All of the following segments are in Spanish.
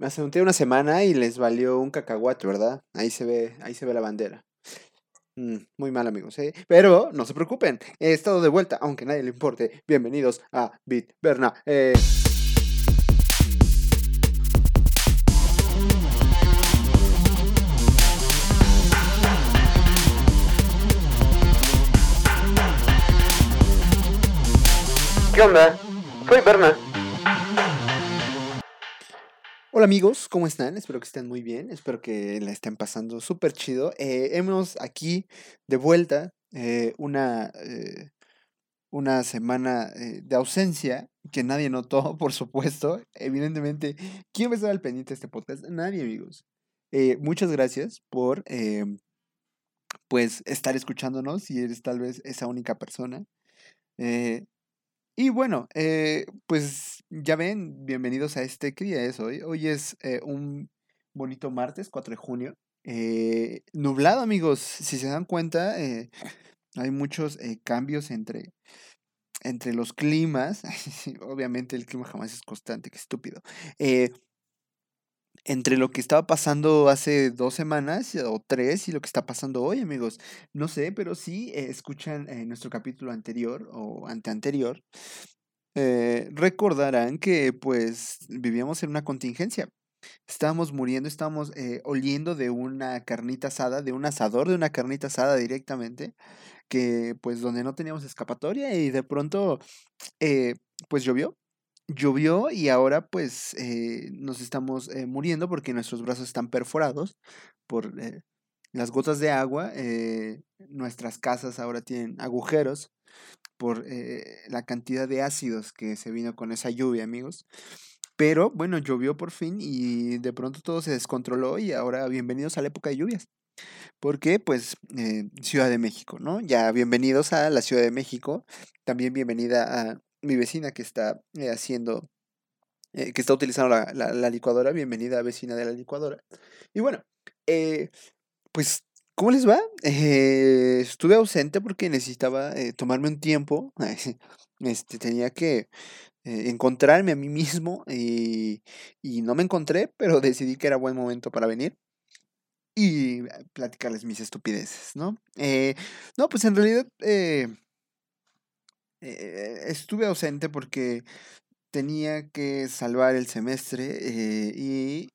Me asenté una semana y les valió un cacahuate, ¿verdad? Ahí se ve, ahí se ve la bandera. Mm, muy mal, amigos, ¿eh? Pero no se preocupen, he estado de vuelta, aunque nadie le importe. Bienvenidos a Bit Berna. Eh. ¿Qué onda? Soy Berna. Hola amigos, ¿cómo están? Espero que estén muy bien, espero que la estén pasando súper chido. Eh, hemos aquí de vuelta eh, una, eh, una semana de ausencia que nadie notó, por supuesto. Evidentemente, ¿quién va a estar al pendiente de este podcast? Nadie, amigos. muchas gracias por pues estar escuchándonos si eres tal vez esa única persona. Y bueno, pues ya ven, bienvenidos a este, ¿qué día es hoy? Hoy es eh, un bonito martes, 4 de junio. Eh, nublado, amigos, si se dan cuenta, hay muchos cambios entre, entre los climas. Obviamente el clima jamás es constante, qué estúpido entre lo que estaba pasando hace dos semanas o tres y lo que está pasando hoy, amigos. No sé, pero sí eh, escuchan eh, nuestro capítulo anterior o anteanterior. Eh, recordarán que pues vivíamos en una contingencia. Estábamos muriendo, estábamos oliendo de una carnita asada, de un asador de una carnita asada directamente, que pues donde no teníamos escapatoria y de pronto pues llovió llovió y ahora pues eh, nos estamos eh, muriendo porque nuestros brazos están perforados por eh, las gotas de agua. nuestras casas ahora tienen agujeros por la cantidad de ácidos que se vino con esa lluvia, amigos. Pero bueno, llovió por fin y de pronto todo se descontroló y ahora bienvenidos a la época de lluvias. Porque pues Ciudad de México, ¿no? Ya bienvenidos a la Ciudad de México. También bienvenida a mi vecina que está eh, haciendo, eh, que está utilizando la, licuadora, bienvenida vecina de la licuadora. Y bueno, eh, pues, ¿cómo les va? estuve ausente porque necesitaba tomarme un tiempo, este, tenía que encontrarme a mí mismo y, y no me encontré, pero decidí que era buen momento para venir y platicarles mis estupideces, ¿no? no, pues en realidad eh, estuve ausente porque tenía que salvar el semestre eh, y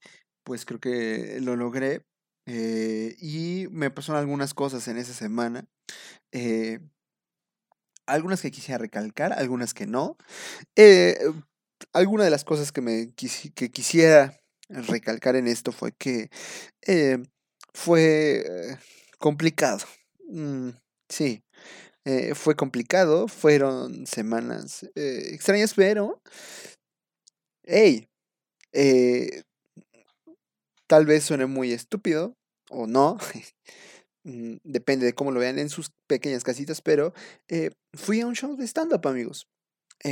pues creo que lo logré. Eh, y me pasaron algunas cosas en esa semana. algunas que quisiera recalcar, algunas que no. alguna de las cosas que, me que quisiera recalcar en esto fue que fue complicado. Mm, sí, eh, fue complicado, fueron semanas eh, extrañas, pero, hey, eh, tal vez suene muy estúpido o no, mm, depende de cómo lo vean en sus pequeñas casitas, pero fui a un show de stand-up, amigos.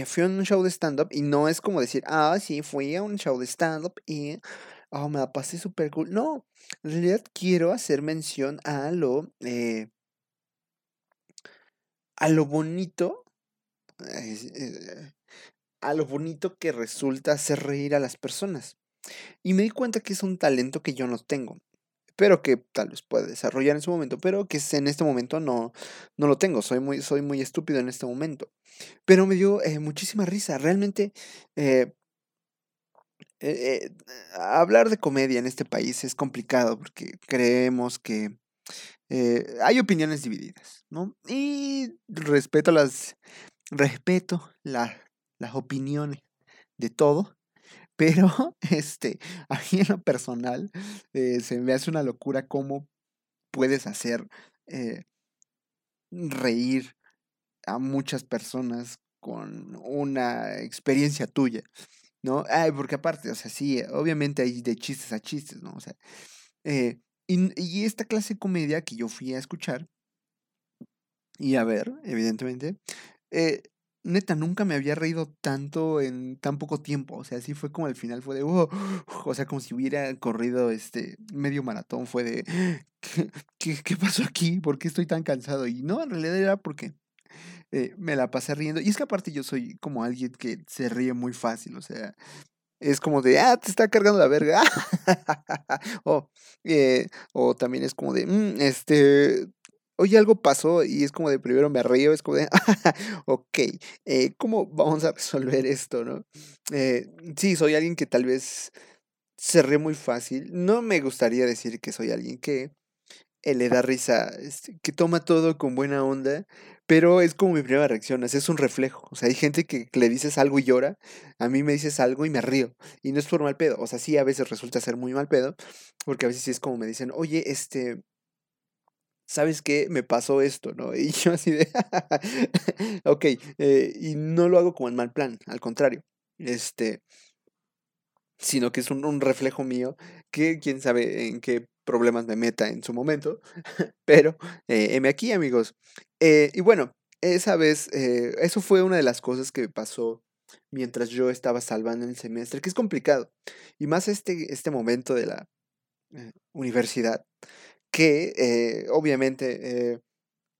fui a un show de stand-up y no es como decir, ah, sí, fui a un show de stand-up y oh, me la pasé súper cool. No, en realidad quiero hacer mención a lo a lo bonito, eh, a lo bonito que resulta hacer reír a las personas. Y me di cuenta que es un talento que yo no tengo, pero que tal vez pueda desarrollar en su momento, pero que en este momento no, no lo tengo, soy muy, soy muy estúpido en este momento. Pero me dio eh, muchísima risa, realmente... Eh, hablar de comedia en este país es complicado porque creemos que eh, hay opiniones divididas, ¿no? Y respeto las, respeto las opiniones de todo, pero este, a mí en lo personal eh, se me hace una locura cómo puedes hacer eh, reír a muchas personas con una experiencia tuya, ¿no? Ay, porque aparte, o sea, sí, obviamente hay de chistes a chistes, ¿no? O sea, y, esta clase de comedia que yo fui a escuchar y a ver, evidentemente, eh, neta, nunca me había reído tanto en tan poco tiempo. O sea, así fue como al final fue de, oh", o sea, como si hubiera corrido este medio maratón. Fue de, ¿qué, qué, pasó aquí? ¿Por qué estoy tan cansado? Y no, en realidad era porque eh, me la pasé riendo. Y es que aparte yo soy como alguien que se ríe muy fácil. O sea, es como de, ah, te está cargando la verga. o, eh, o también es como de, mm, este, oye, algo pasó y es como de primero me río, es como de, ok, eh, ¿cómo vamos a resolver esto, no? Eh, sí, soy alguien que tal vez se ríe muy fácil. No me gustaría decir que soy alguien que eh, le da risa, este, que toma todo con buena onda, pero es como mi primera reacción, es un reflejo. O sea, hay gente que le dices algo y llora, a mí me dices algo y me río. Y no es por mal pedo, o sea, sí, a veces resulta ser muy mal pedo, porque a veces sí es como me dicen, oye, este, ¿sabes qué? Me pasó esto, ¿no? Y yo así de, ok, eh, y no lo hago como en mal plan, al contrario, este, sino que es un, reflejo mío, que quién sabe en qué problemas me meta en su momento, pero eh, aquí, amigos. Eh, y bueno, esa vez, eh, eso fue una de las cosas que pasó mientras yo estaba salvando el semestre, que es complicado, y más este, este momento de la universidad, que eh, obviamente eh,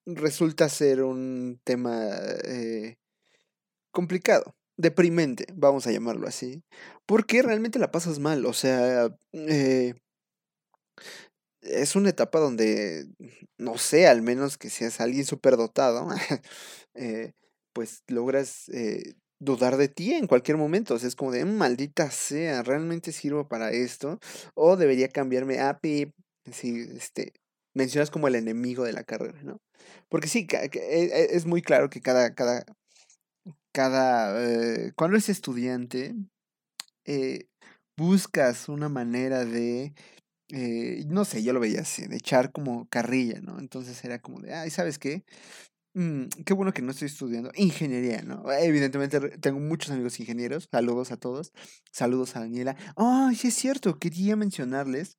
resulta ser un tema eh, complicado, deprimente, vamos a llamarlo así, porque realmente la pasas mal, o sea, es una etapa donde, no sé, al menos que seas alguien superdotado, pues logras dudar de ti en cualquier momento. O sea, es como de, maldita sea, ¿realmente sirvo para esto? O debería cambiarme a Pip, Sí, este, mencionas como el enemigo de la carrera, ¿no? Porque sí, e, e, es muy claro que cada, cada, cada, eh, cuando eres estudiante, eh, buscas una manera de, eh, no sé, yo lo veía así, de echar como carrilla, ¿no? Entonces era como de, ay, ¿sabes qué? Mm, qué bueno que no estoy estudiando ingeniería, ¿no? Evidentemente tengo muchos amigos ingenieros, saludos a todos, saludos a Daniela. Ay, sí es cierto, quería mencionarles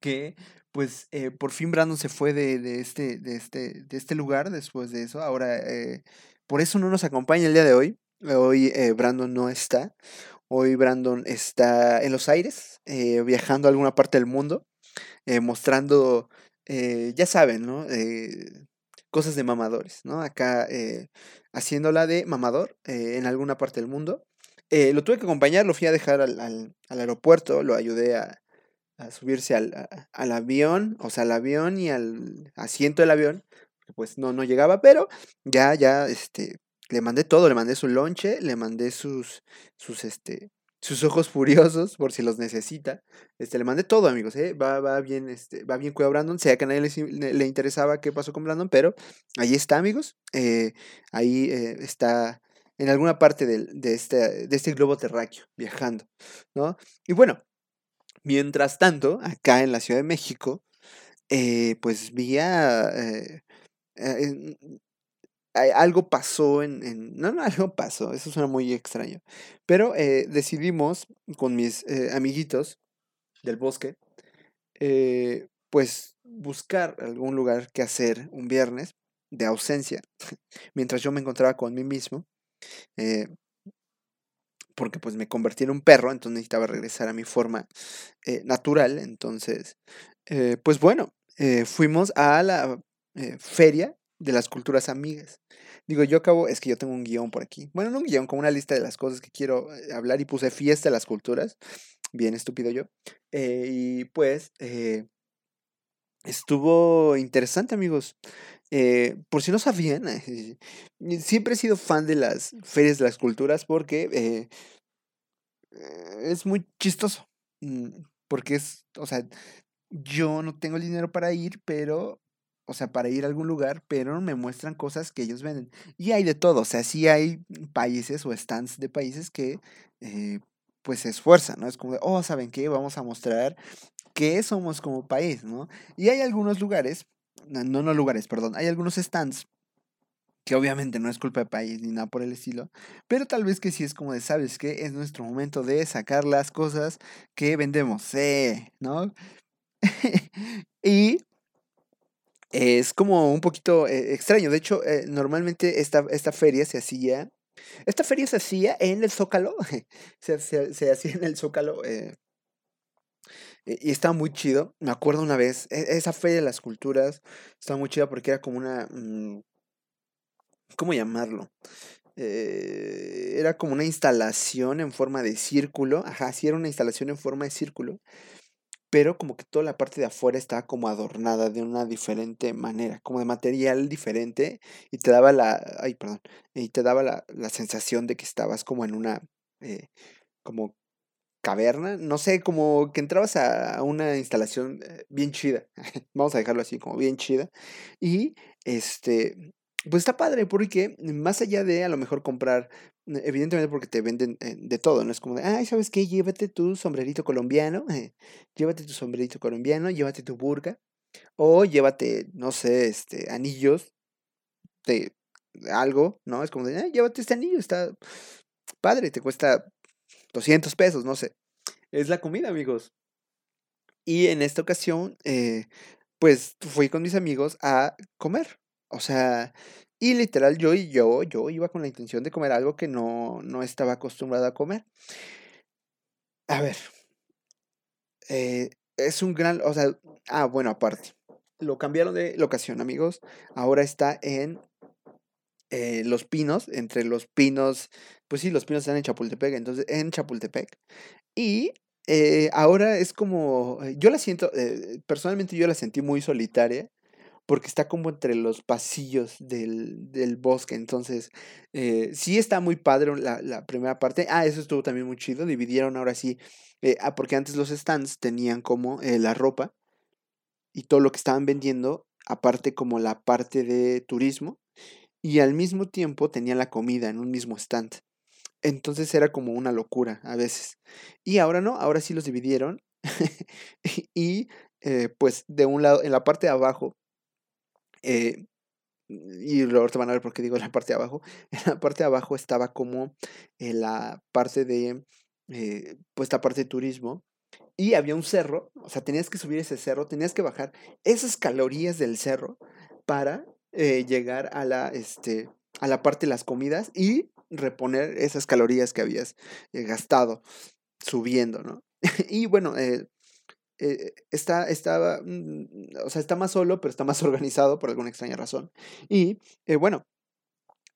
que pues eh, por fin Brandon se fue de, de, este, de, este, de este lugar después de eso. Ahora, eh, por eso no nos acompaña el día de hoy. Hoy eh, Brandon no está. Hoy Brandon está en los aires, viajando a alguna parte del mundo, mostrando, ya saben, ¿no? cosas de mamadores, ¿no? Acá haciéndola de mamador en alguna parte del mundo. lo tuve que acompañar, lo fui a dejar al, al, al aeropuerto, lo ayudé a, a subirse al, al, avión, o sea, al avión y al asiento del avión, pues no, no llegaba, pero ya, ya, este, le mandé todo, le mandé su lonche, le mandé sus, sus, este, sus ojos furiosos, por si los necesita, este, le mandé todo, amigos, ¿eh? va, va bien, este, va bien cuidado Brandon, sea que a nadie le, le, interesaba qué pasó con Brandon, pero ahí está, amigos, eh, ahí eh, está en alguna parte del, de, este, de este globo terráqueo, viajando, ¿no? Y bueno, Mientras tanto, acá en la Ciudad de México, eh, pues vía... Eh, eh, algo pasó en, No, no, algo pasó, eso suena muy extraño. Pero decidimos con mis amiguitos del bosque, pues buscar algún lugar que hacer un viernes de ausencia, mientras yo me encontraba con mí mismo porque pues me convertí en un perro, entonces necesitaba regresar a mi forma eh, natural. Entonces, eh, pues bueno, eh, fuimos a la feria de las culturas amigas. Digo, yo acabo, es que yo tengo un guion por aquí. Bueno, no un guion, como una lista de las cosas que quiero hablar y puse fiesta de las culturas. Bien estúpido yo. y pues, estuvo interesante, amigos. por si no sabían, siempre he sido fan de las ferias de las culturas porque es muy chistoso. Mm, porque es, o sea, yo no tengo el dinero para ir, pero, o sea, para ir a algún lugar, pero me muestran cosas que ellos venden. Y hay de todo, o sea, sí hay países o stands de países que, eh, pues, se esfuerzan, ¿no? Es como, de, oh, ¿saben qué? Vamos a mostrar qué somos como país, ¿no? Y hay algunos lugares, no, no lugares, perdón, hay algunos stands que obviamente no es culpa del país ni nada por el estilo, pero tal vez que sí es como de, ¿sabes qué? Es nuestro momento de sacar las cosas que vendemos, eh, ¿no? y es como un poquito eh, extraño, de hecho, eh, normalmente esta, esta feria se hacía, esta feria se hacía en el Zócalo, se, se, hacía en el Zócalo, eh, y estaba muy chido. Me acuerdo una vez, e, esa feria de las culturas estaba muy chida porque era como una... Mm, ¿cómo llamarlo? eh, era como una instalación en forma de círculo, ajá, sí era una instalación en forma de círculo, pero como que toda la parte de afuera estaba como adornada de una diferente manera, como de material diferente, y te daba la, ay, perdón, y te daba la, la sensación de que estabas como en una, eh, como caverna, no sé, como que entrabas a una instalación eh, bien chida, vamos a dejarlo así, como bien chida, y este, pues está padre porque más allá de a lo mejor comprar, eh, evidentemente porque te venden eh, de todo, no es como de, ay, ¿sabes qué? Llévate tu sombrerito colombiano, llévate tu sombrerito colombiano, llévate tu burga, o llévate, no sé, este, anillos de algo, ¿no? Es como de, ay, llévate este anillo, está padre, te cuesta 200 pesos, no sé. Es la comida, amigos. Y en esta ocasión, eh, pues fui con mis amigos a comer. O sea, y literal yo y yo, yo iba con la intención de comer algo que no, no estaba acostumbrado a comer. A ver, eh, es un gran, o sea, ah, bueno, aparte, lo cambiaron de locación, amigos. Ahora está en eh, Los Pinos, entre Los Pinos, pues sí, Los Pinos están en Chapultepec, entonces en Chapultepec. Y eh, ahora es como, yo la siento, personalmente yo la sentí muy solitaria porque está como entre los pasillos del, del bosque. Entonces, eh, sí está muy padre la, la, primera parte. Ah, eso estuvo también muy chido. Dividieron ahora sí, eh, ah, porque antes los stands tenían como eh, la ropa y todo lo que estaban vendiendo, aparte como la parte de turismo, y al mismo tiempo tenían la comida en un mismo stand. Entonces era como una locura a veces. Y ahora no, ahora sí los dividieron. y pues de un lado, en la parte de abajo eh, y ahorita van a ver por qué digo la parte de abajo. En la parte de abajo estaba como eh, la parte de, eh, pues esta parte de turismo. Y había un cerro, o sea, tenías que subir ese cerro, tenías que bajar esas calorías del cerro para llegar a la, este, a la parte de las comidas y reponer esas calorías que habías gastado subiendo, ¿no? y bueno, eh, está, mm, o sea, está más solo, pero está más organizado por alguna extraña razón. Y eh, bueno,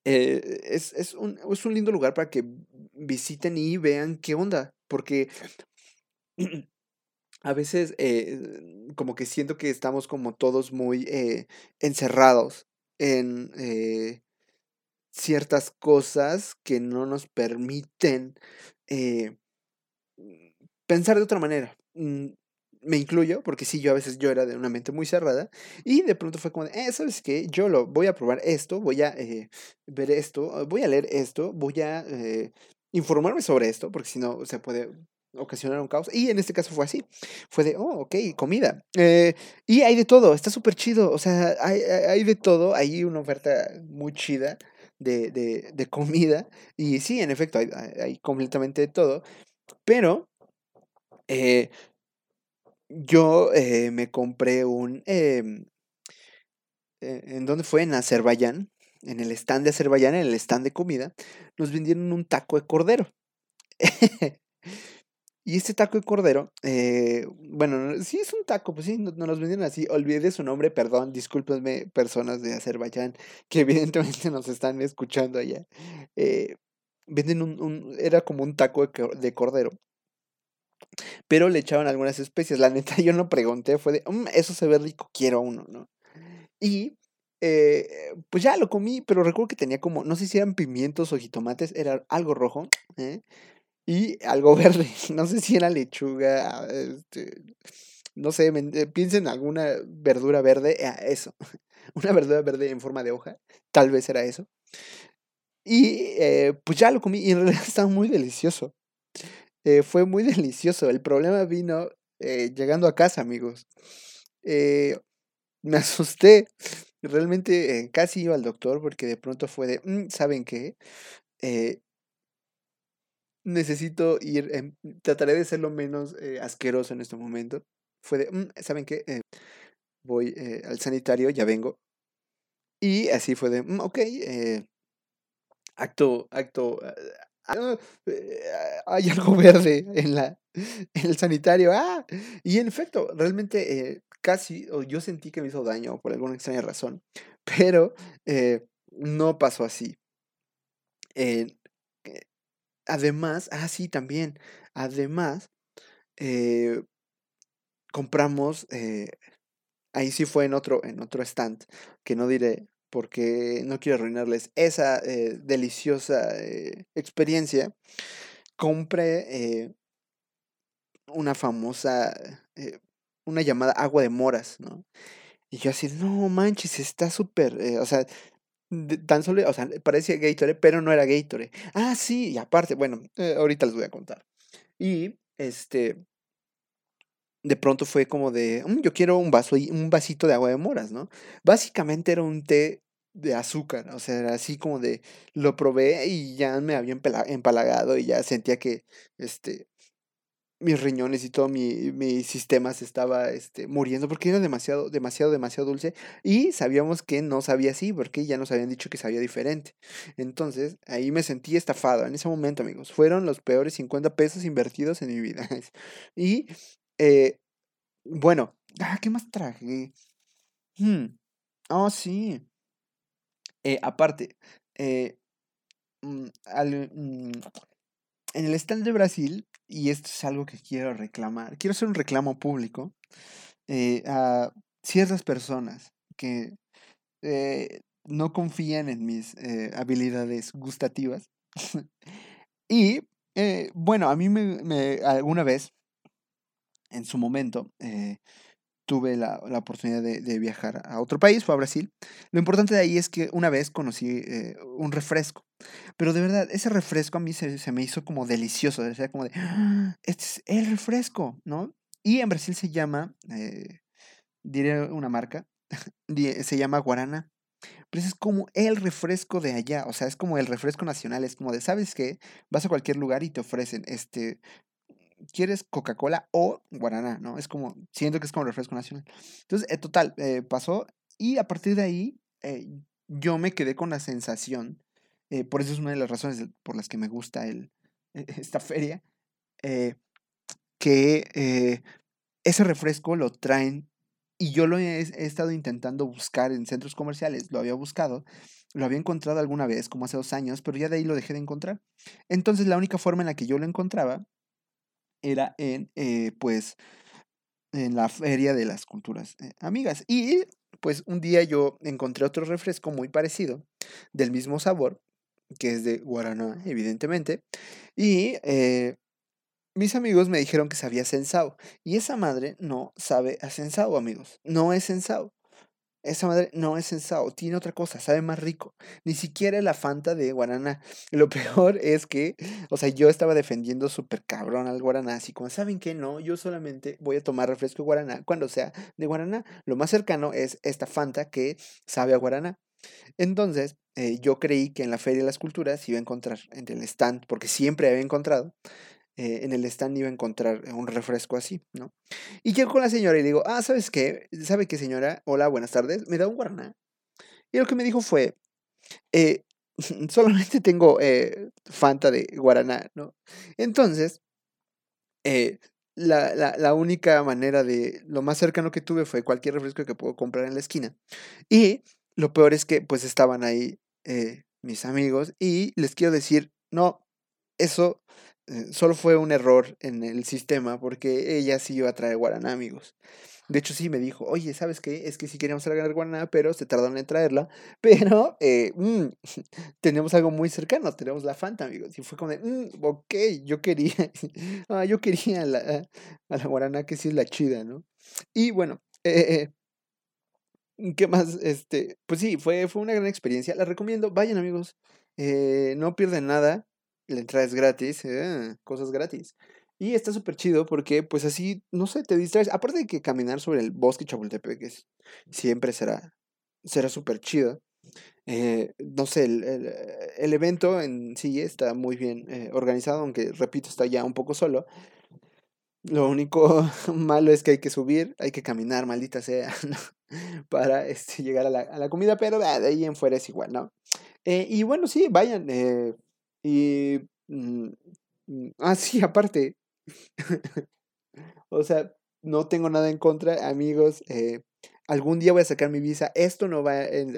eh, es, es, un, es un lindo lugar para que visiten y vean qué onda, porque a veces como que siento que estamos como todos muy encerrados en ciertas cosas que no nos permiten pensar de otra manera. Mm, me incluyo, porque sí, yo a veces yo era de una mente muy cerrada, y de pronto fue como, de, eh, ¿sabes qué? Yo lo voy a probar esto, voy a eh, ver esto, voy a leer esto, voy a eh, informarme sobre esto, porque si no se puede ocasionar un caos. Y en este caso fue así. Fue de, oh, ok, comida. Eh, y hay de todo, está súper chido. O sea, hay, hay, de todo. Hay una oferta muy chida de, de, de comida. Y sí, en efecto, hay, hay completamente de todo. Pero eh, yo eh, me compré un... Em, eh, ¿En dónde fue? En Azerbaiyán. En el stand de Azerbaiyán, en el stand de comida, nos vendieron un taco de cordero. y este taco de cordero, eh, bueno, sí es un taco, pues sí, nos, nos vendieron así. Olvidé su nombre, perdón, discúlpenme, personas de Azerbaiyán que evidentemente nos están escuchando allá. venden un, un, era como un taco de cordero pero le echaban algunas especias. La neta, yo no pregunté, fue de, mm, eso se ve rico, quiero uno, ¿no? Y eh, pues ya lo comí, pero recuerdo que tenía como, no sé si eran pimientos o jitomates, era algo rojo, ¿eh? Y algo verde, no sé si era lechuga, este, no sé, eh, piensen en alguna verdura verde, ah, eso, una verdura verde en forma de hoja, tal vez era eso. Y pues ya lo comí y en realidad estaba muy delicioso. Eh, fue muy delicioso. El problema vino eh, llegando a casa, amigos. Eh, me asusté. Realmente casi iba al doctor porque de pronto fue de, mm, ¿saben qué? Necesito ir, trataré de ser lo menos asqueroso en este momento. Fue de, mm, ¿saben qué? voy al sanitario, ya vengo. Y así fue de, mm, ok, acto, acto Ah, eh, hay algo verde en, la, en el sanitario. Ah, y en efecto, realmente eh, casi, o yo sentí que me hizo daño por alguna extraña razón, pero eh, no pasó así. Eh, eh, además, ah, sí, también. Además, eh, compramos, eh, ahí sí fue en otro, en otro stand, que no diré porque no quiero arruinarles esa eh, deliciosa experiencia. Compré una famosa, una llamada agua de moras, ¿no? Y yo así, no manches, está súper, o sea, tan solo, o sea, parecía Gatorade, pero no era Gatorade. Ah, sí, y aparte, bueno, eh, ahorita les voy a contar. Y, este, de pronto fue como de, "Mm, yo quiero un vaso, un vasito de agua de moras, ¿no? Básicamente era un té de azúcar, o sea, era así como de, lo probé y ya me había empalagado y ya sentía que, este, mis riñones y todo mi, mi sistema se estaba este, muriendo porque era demasiado, demasiado, demasiado dulce y sabíamos que no sabía así porque ya nos habían dicho que sabía diferente. Entonces ahí me sentí estafado en ese momento, amigos. Fueron los peores 50 pesos invertidos en mi vida. Y eh, bueno, ah, ¿qué más traje? Oh, sí. Eh, aparte, eh, mm, al- mm, en el stand de Brasil, y esto es algo que quiero reclamar, quiero hacer un reclamo público eh, a ciertas personas que eh, no confían en mis eh, habilidades gustativas. Y bueno, a mí me, me- alguna vez, en su momento, tuve la, la oportunidad de, de viajar a otro país, fue a Brasil. Lo importante de ahí es que una vez conocí eh, un refresco, pero de verdad, ese refresco a mí se, se me hizo como delicioso, o como de, "Ah, este es el refresco, ¿no? Y en Brasil se llama, eh, diré una marca, se llama Guarana. Pero es como el refresco de allá, o sea, es como el refresco nacional, es como de, ¿sabes qué? Vas a cualquier lugar y te ofrecen, este, ¿quieres Coca-Cola o Guaraná? ¿No? Es como, siento que es como refresco nacional. Entonces, eh, total, eh, pasó y a partir de ahí eh, yo me quedé con la sensación, eh, por eso es una de las razones por las que me gusta el, esta feria, que ese refresco lo traen y yo lo he, he estado intentando buscar en centros comerciales, lo había buscado, lo había encontrado alguna vez, como hace dos años, pero ya de ahí lo dejé de encontrar. Entonces la única forma en la que yo lo encontraba era en, eh, pues, en la feria de las culturas eh, amigas. Y pues un día yo encontré otro refresco muy parecido, del mismo sabor, que es de guaraná, evidentemente, y eh, mis amigos me dijeron que sabía sensao. Y esa madre no sabe a sensao, amigos. No es sensao. Esa madre no es sensao, tiene otra cosa, sabe más rico. Ni siquiera la Fanta de Guaraná. Lo peor es que, o sea, yo estaba defendiendo súper cabrón al Guaraná, así como, ¿saben qué? No, yo solamente voy a tomar refresco de Guaraná cuando sea de Guaraná. Lo más cercano es esta Fanta que sabe a Guaraná. Entonces, eh, yo creí que en la Feria de las Culturas iba a encontrar en el stand, porque siempre había encontrado, eh, en el stand iba a encontrar un refresco así, ¿no? Y llego con la señora y digo, ah, ¿sabes qué? ¿Sabe qué, señora? Hola, buenas tardes. ¿Me da un guaraná? Y lo que me dijo fue, eh, solamente tengo eh, Fanta de guaraná, ¿no? Entonces, eh, la, la, única manera de, lo más cercano que tuve fue cualquier refresco que puedo comprar en la esquina. Y lo peor es que pues estaban ahí eh, mis amigos y les quiero decir, no, eso eh, solo fue un error en el sistema porque ella sí iba a traer guaraná, amigos. De hecho, sí me dijo, oye, ¿sabes qué? Es que sí queríamos traer guaraná, pero se tardaron en traerla. Pero eh, mm, tenemos algo muy cercano, tenemos la Fanta, amigos. Y fue como de, "Mm, ok, yo quería, ah, yo quería la, a la guaraná que sí es la chida, ¿no? Y bueno, eh, ¿qué más? Este, pues sí, fue, fue una gran experiencia. La recomiendo, vayan, amigos. eh, no pierden nada. La entrada es gratis, eh, cosas gratis. Y está súper chido porque, pues así, no sé, te distraes. Aparte de que caminar sobre el bosque Chapultepec es, siempre será, será súper chido. Eh, no sé, el, el, el evento en sí está muy bien eh, organizado, aunque repito, está ya un poco solo. Lo único malo es que hay que subir, hay que caminar, maldita sea. Para este, llegar a la, a la comida, pero de ahí en fuera es igual, ¿no? Y bueno, sí, vayan. Eh, y. mm, mm, ah, sí, aparte. O sea, no tengo nada en contra, amigos. eh, algún día voy a sacar mi visa, esto no va, en,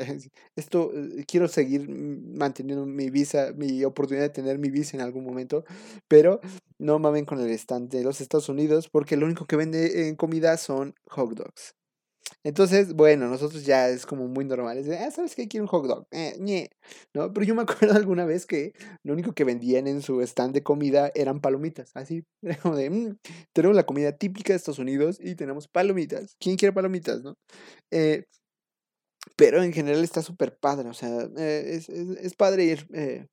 esto, eh, quiero seguir manteniendo mi visa, mi oportunidad de tener mi visa en algún momento, pero no mamen con el estante de los Estados Unidos porque lo único que vende en comida son hot dogs. Entonces, bueno, nosotros ya es como muy normal. Es de, ah, ¿sabes qué? Quiero un hot dog. Eh, ¿No? Pero yo me acuerdo alguna vez que lo único que vendían en su stand de comida eran palomitas. Así, como de, mm, tenemos la comida típica de Estados Unidos y tenemos palomitas. ¿Quién quiere palomitas, no? Eh, pero en general está súper padre. O sea, eh, es, es, es, padre ir eh,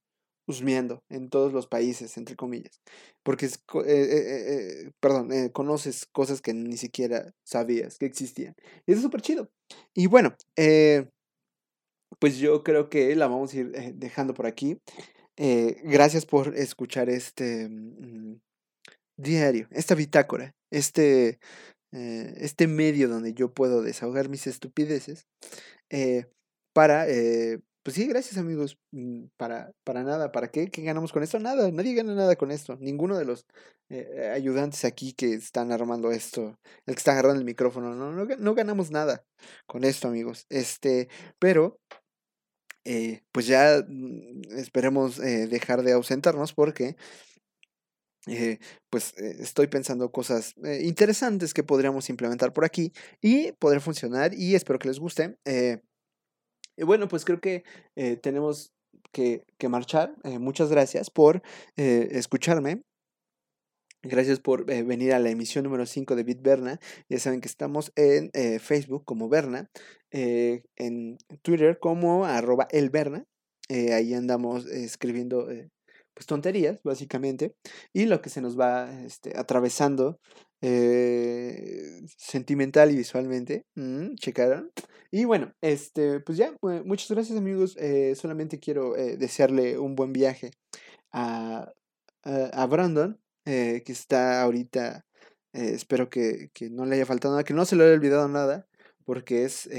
husmeando en todos los países, entre comillas. Porque, es, eh, eh, eh, perdón, conoces cosas que ni siquiera sabías que existían. Y es súper chido. Y bueno, pues yo creo que la vamos a ir dejando por aquí. gracias por escuchar este mm, diario, esta bitácora, este, este medio donde yo puedo desahogar mis estupideces para pues sí, gracias amigos. Mm, para, para nada. ¿Para qué? ¿Qué ganamos con esto? Nada. Nadie gana nada con esto. Ninguno de los eh, ayudantes aquí que están armando esto, el que está agarrando el micrófono, no, no, no ganamos nada con esto, amigos. Este, pero, eh, pues ya mm, esperemos eh, dejar de ausentarnos porque... pues estoy pensando cosas interesantes que podríamos implementar por aquí y poder funcionar y espero que les guste. Y bueno, pues creo que eh, tenemos que, que marchar. Eh, muchas gracias por eh, escucharme. Gracias por venir a la emisión número 5 de BitBerna. Ya saben que estamos en Facebook como Berna, en Twitter como arroba elberna. ahí andamos escribiendo pues tonterías, básicamente. Y lo que se nos va este, atravesando eh, sentimental y visualmente. Mm, ¿Checaron? Y bueno, este, pues ya, muchas gracias amigos. Eh, solamente quiero eh, desearle un buen viaje a, a, Brandon, que está ahorita, espero que, que, no le haya faltado nada, que no se le haya olvidado nada, porque es,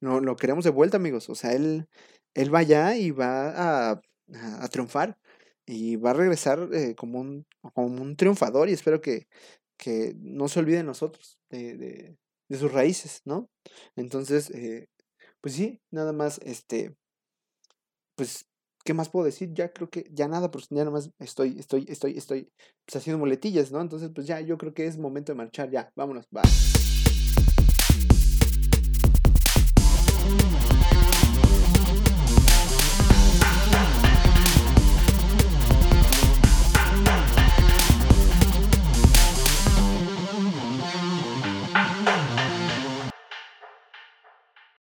no, lo queremos de vuelta amigos. O sea, él, él va allá y va a, a, triunfar y va a regresar como, un, como un triunfador y espero que, que no se olvide de nosotros, de, de, de sus raíces, ¿no? Entonces, eh, pues sí, nada más, este, pues, ¿qué más puedo decir? Ya creo que, ya nada, porque ya nada más estoy, estoy, estoy, estoy, pues, haciendo muletillas, ¿no? Entonces, pues ya, yo creo que es momento de marchar, ya, vámonos, va.